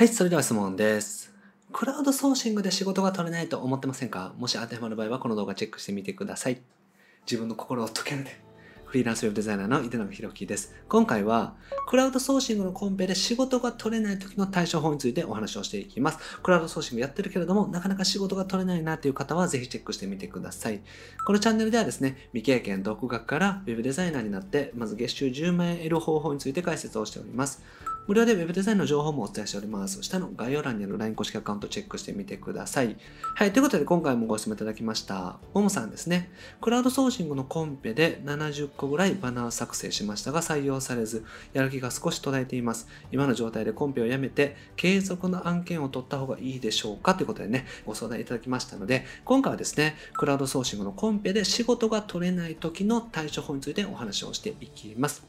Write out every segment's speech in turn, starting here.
はい、それでは質問です。クラウドソーシングで仕事が取れないと思ってませんか？もし当てはまる場合はこの動画チェックしてみてください。自分の心を解けるね。フリーランスウェブデザイナーの井手永宏樹です。今回は、クラウドソーシングのコンペで仕事が取れない時の対処法についてお話をしていきます。クラウドソーシングやってるけれども、なかなか仕事が取れないなという方はぜひチェックしてみてください。このチャンネルではですね、未経験独学からウェブデザイナーになって、まず月収10万円得る方法について解説をしております。無料で Web デザインの情報もお伝えしております。下の概要欄にある LINE 公式アカウントチェックしてみてください。はい、ということで今回もご質問いただきました。ももさんですね。クラウドソーシングのコンペで70個ぐらいバナー作成しましたが採用されず、やる気が少し途絶えています。今の状態でコンペをやめて、継続の案件を取った方がいいでしょうか？ということでね、ご相談いただきましたので、今回はですね、クラウドソーシングのコンペで仕事が取れない時の対処法についてお話をしていきます。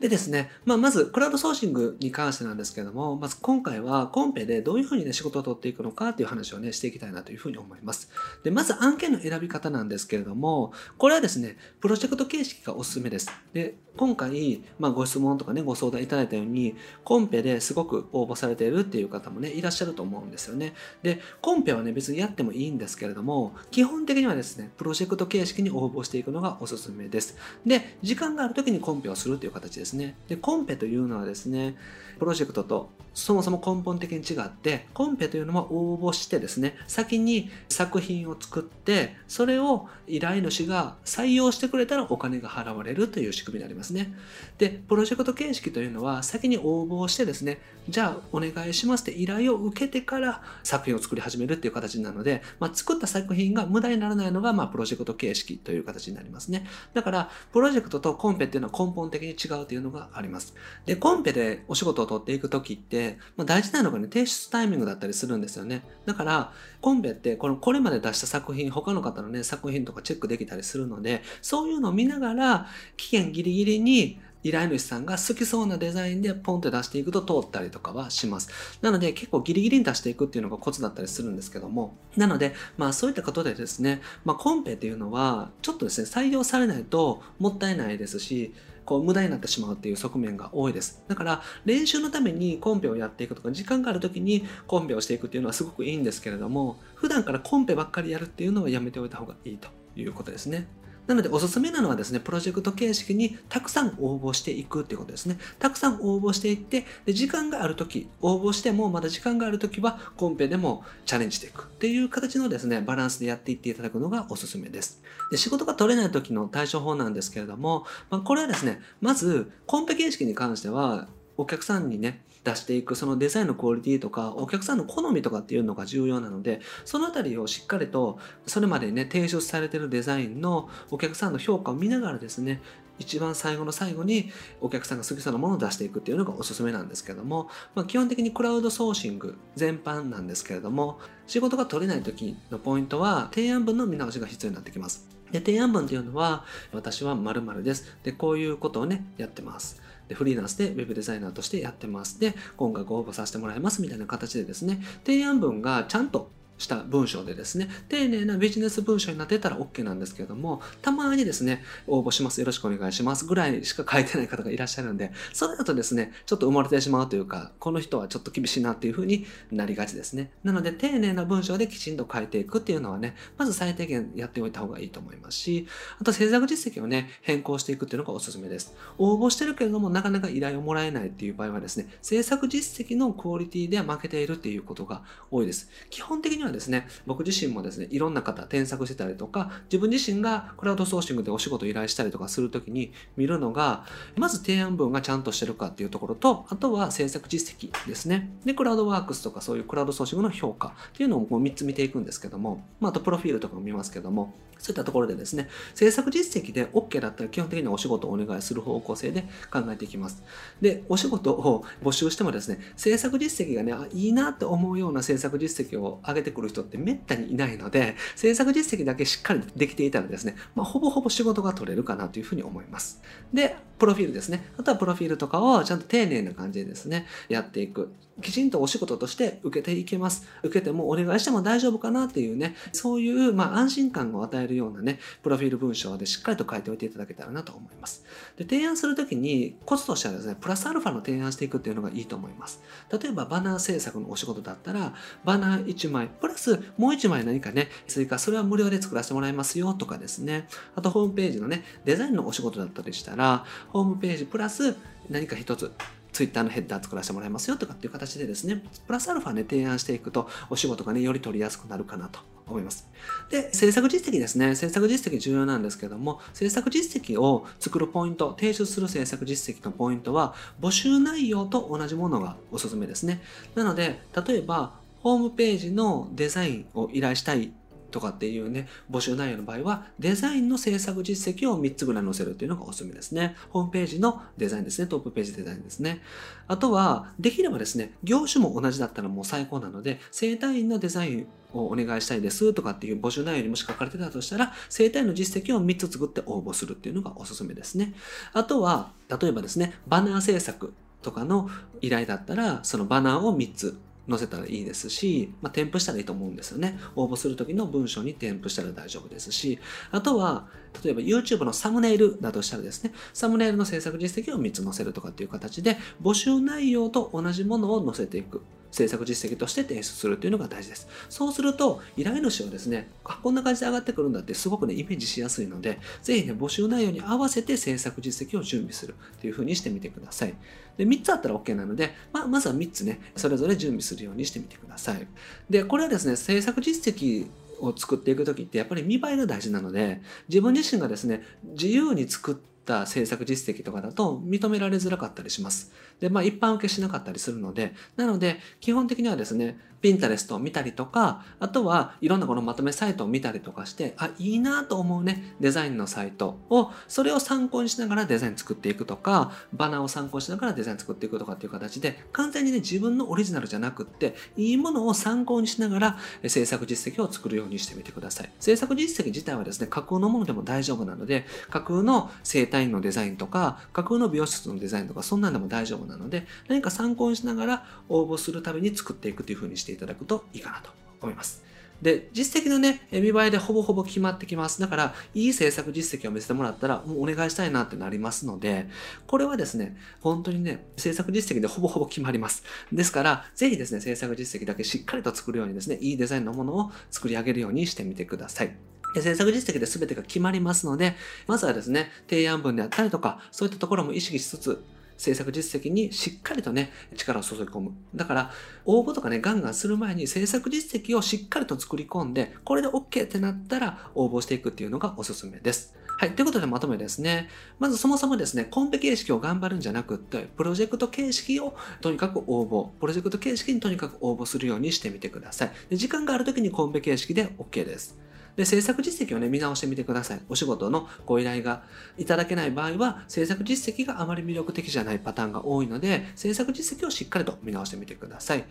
でですね、まあ、まず、クラウドソーシングに関してなんですけれども、まず今回はコンペでどういうふうにね、仕事を取っていくのかっていう話をね、していきたいなというふうに思います。で、まず案件の選び方なんですけれども、これはですね、プロジェクト形式がおすすめです。で、今回、まあ、ご質問とかね、ご相談いただいたように、コンペですごく応募されているっていう方もね、いらっしゃると思うんですよね。で、コンペはね、別にやってもいいんですけれども、基本的にはですね、プロジェクト形式に応募していくのがおすすめです。で、時間がある時にコンペをするという形ですね。で、コンペというのはですね、プロジェクトとそもそも根本的に違って、コンペというのは応募してですね、先に作品を作って、それを依頼主が採用してくれたらお金が払われるという仕組みになりますですね。で、プロジェクト形式というのは先に応募をしてですね、じゃあお願いしますって依頼を受けてから作品を作り始めるっていう形なので、まあ、作った作品が無駄にならないのが、まあ、プロジェクト形式という形になりますね。だから、プロジェクトとコンペっていうのは根本的に違うというのがあります。で、コンペでお仕事を取っていくときって、まあ、大事なのがね、提出タイミングだったりするんですよね。だから、コンペってこの、これまで出した作品、他の方のね、作品とかチェックできたりするので、そういうのを見ながら、期限ギリギリに依頼主さんが好きそうなデザインでポンって出していくと通ったりとかはします。なので結構ギリギリに出していくっていうのがコツだったりするんですけども。なので、まあそういったことでですね、まあコンペっていうのはちょっとですね、採用されないともったいないですし、こう無駄になってしまうっていう側面が多いです。だから練習のためにコンペをやっていくとか、時間がある時にコンペをしていくっていうのはすごくいいんですけれども、普段からコンペばっかりやるっていうのはやめておいた方がいいということですね。なのでおすすめなのはですね、プロジェクト形式にたくさん応募していくっていうことですね。たくさん応募していって、で時間があるとき、応募してもまだ時間があるときはコンペでもチャレンジしていくっていう形のですね、バランスでやっていっていただくのがおすすめです。で仕事が取れない時の対処法なんですけれども、まあ、これはですね、まずコンペ形式に関しては、お客さんにね、出していくそのデザインのクオリティとかお客さんの好みとかっていうのが重要なのでそのあたりをしっかりとそれまでね提出されてるデザインのお客さんの評価を見ながらですね一番最後の最後にお客さんが好きそうなものを出していくっていうのがおすすめなんですけども、まあ、基本的にクラウドソーシング全般なんですけれども仕事が取れない時のポイントは提案文の見直しが必要になってきます。で提案文っていうのは私は〇〇です。でこういうことをねやってます。でフリーランスで web デザイナーとしてやってます。で、今回ご応募させてもらいますみたいな形でですね、提案文がちゃんとした文章でですね、丁寧なビジネス文章になってたら OK なんですけども、たまにですね、応募します、よろしくお願いしますぐらいしか書いてない方がいらっしゃるんで、それだとですね、ちょっと埋もれてしまうというか、この人はちょっと厳しいなっていう風になりがちですね。なので、丁寧な文章できちんと書いていくっていうのはね、まず最低限やっておいた方がいいと思いますし、あと制作実績をね、変更していくっていうのがおすすめです。応募してるけれども、なかなか依頼をもらえないっていう場合はですね、制作実績のクオリティでは負けているっていうことが多いです。基本的にはですね、僕自身もですね、いろんな方添削してたりとか、自分自身がクラウドソーシングでお仕事依頼したりとかするときに見るのが、まず提案文がちゃんとしてるかっていうところと、あとは制作実績ですね。で、クラウドワークスとかそういうクラウドソーシングの評価っていうのをこう3つ見ていくんですけども、まあ、あとプロフィールとかも見ますけども、そういったところでですね、制作実績で OK だったら基本的にはお仕事をお願いする方向性で考えていきます。で、お仕事を募集してもですね、制作実績がね、いいなって思うような制作実績を上げてくる人ってめったにいないので、制作実績だけしっかりできていたらですね、まあ、ほぼほぼ仕事が取れるかなというふうに思います。で、プロフィールですね。あとはプロフィールとかをちゃんと丁寧な感じでですね、やっていく。きちんとお仕事として受けていけます。受けてもお願いしても大丈夫かなっていうね、そういう、まあ、安心感を与えるようなね、プロフィール文章でしっかりと書いておいていただけたらなと思います。で、提案するときにコツとしてはですね、プラスアルファの提案していくっていうのがいいと思います。例えば、バナー制作のお仕事だったら、バナー1枚、プラスもう1枚何かね、追加、それは無料で作らせてもらいますよとかですね、あとホームページのね、デザインのお仕事だったりしたら、ホームページプラス何か一つツイッターのヘッダー作らせてもらいますよとかっていう形でですね、プラスアルファね、提案していくと、お仕事がね、より取りやすくなるかなと思います。で、制作実績ですね。制作実績重要なんですけども、制作実績を作るポイント、提出する制作実績のポイントは、募集内容と同じものがおすすめですね。なので、例えば、ホームページのデザインを依頼したいとかっていうね、募集内容の場合は、デザインの制作実績を3つぐらい載せるっていうのがおすすめですね。ホームページのデザインですね。トップページデザインですね。あとは、できればですね、業種も同じだったらもう最高なので、生体院のデザインをお願いしたいですとかっていう募集内容にもし書かれてたとしたら、生体院の実績を3つ作って応募するっていうのがおすすめですね。あとは、例えばですね、バナー制作とかの依頼だったら、そのバナーを3つ載せたらいいですし、まあ、添付したらいいと思うんですよね。応募するときの文章に添付したら大丈夫ですし、あとは、例えば YouTube のサムネイルだとしたらですね、サムネイルの制作実績を3つ載せるとかっていう形で、募集内容と同じものを載せていく。制作実績として提出するというのが大事です。そうすると、依頼主はですね、あ、こんな感じで上がってくるんだってすごくね、イメージしやすいので、ぜひね、募集内容に合わせて制作実績を準備するというふうにしてみてください。で、3つあったら OK なので、まあ、まずは3つね、それぞれ準備するようにしてみてください。で、これはですね、制作実績を作っていく時ってやっぱり見栄えが大事なので、自分自身がですね、自由に作ってった制作実績とかだと認められづらかったりします。で、まあ一般受けしなかったりするので、なので基本的にはですね、ピンタレストを見たりとか、あとはいろんなこのまとめサイトを見たりとかして、あ、いいなと思うね、デザインのサイトを、それを参考にしながらデザイン作っていくとか、バナーを参考にしながらデザイン作っていくとかっていう形で、完全にね、自分のオリジナルじゃなくって、いいものを参考にしながら制作実績を作るようにしてみてください。制作実績自体はですね、架空のものでも大丈夫なので、架空の生体院のデザインとか、架空の美容室のデザインとか、そんなんでも大丈夫なので、何か参考にしながら応募するために作っていくというふうにしていただくといいかなと思います。で、実績のね、見栄えでほぼほぼ決まってきます。だから、いい制作実績を見せてもらったら、もうお願いしたいなってなりますので、これはですね、本当にね、制作実績でほぼほぼ決まります。ですから、ぜひですね、制作実績だけしっかりと作るようにですね、いいデザインのものを作り上げるようにしてみてください。制作実績で全てが決まりますので、まずはですね、提案文であったりとか、そういったところも意識しつつ、制作実績にしっかりとね、力を注ぎ込む。だから、応募とかね、ガンガンする前に制作実績をしっかりと作り込んで、これで OK ってなったら応募していくっていうのがおすすめです。はい。ということでまとめですね。まずそもそもですね、コンペ形式を頑張るんじゃなくって、プロジェクト形式をとにかく応募、プロジェクト形式にとにかく応募するようにしてみてください。で時間がある時にコンペ形式で OK です。で、制作実績をね、見直してみてください。お仕事のご依頼がいただけない場合は、制作実績があまり魅力的じゃないパターンが多いので、制作実績をしっかりと見直してみてください。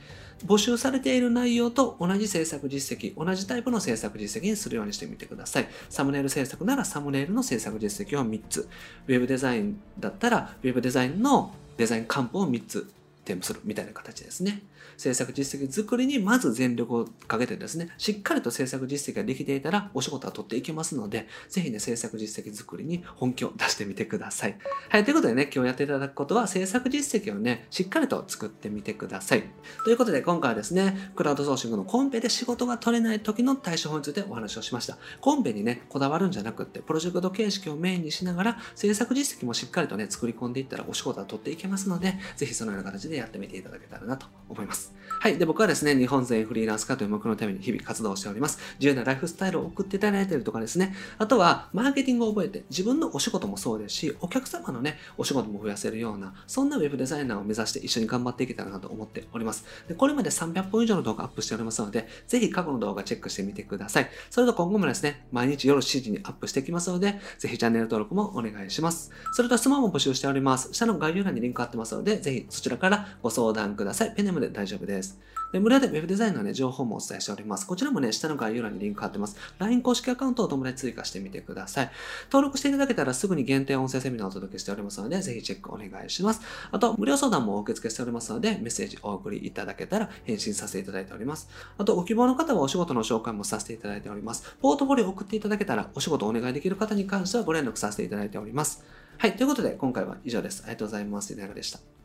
募集されている内容と同じ制作実績、同じタイプの制作実績にするようにしてみてください。サムネイル制作ならサムネイルの制作実績を3つ。ウェブデザインだったら、ウェブデザインのデザイン漢方を3つ添付するみたいな形ですね。制作実績作りにまず全力をかけてですね、しっかりと制作実績ができていたらお仕事は取っていけますので、ぜひね、制作実績作りに本気を出してみてください。はい、ということでね、今日やっていただくことは制作実績をね、しっかりと作ってみてください。ということで今回はですね、クラウドソーシングのコンペで仕事が取れない時の対処法についてお話をしました。コンペにね、こだわるんじゃなくって、プロジェクト形式をメインにしながら、制作実績もしっかりとね、作り込んでいったらお仕事は取っていけますので、ぜひそのような形ででやってみていただけたらなと思います。はい。で、僕はですね、日本全フリーランス化という目のために日々活動しております。自由なライフスタイルを送っていただいているとかですね、あとは、マーケティングを覚えて、自分のお仕事もそうですし、お客様のね、お仕事も増やせるような、そんなウェブデザイナーを目指して一緒に頑張っていけたらなと思っております。で、これまで300本以上の動画アップしておりますので、ぜひ過去の動画チェックしてみてください。それと今後もですね、毎日夜7時にアップしていきますので、ぜひチャンネル登録もお願いします。それと質問も募集しております。下の概要欄にリンク貼ってますので、ぜひそちらからご相談ください。ペネムで大丈夫です。で、無料で Web デザインのね、情報もお伝えしております。こちらもね、下の概要欄にリンク貼ってます。LINE 公式アカウントを友達追加してみてください。登録していただけたらすぐに限定音声セミナーをお届けしておりますので、ぜひチェックお願いします。あと、無料相談もお受け付けしておりますので、メッセージお送りいただけたら返信させていただいております。あと、ご希望の方はお仕事の紹介もさせていただいております。ポートフォリオを送っていただけたら、お仕事お願いできる方に関してはご連絡させていただいております。はい、ということで、今回は以上です。ありがとうございます。稲原でした？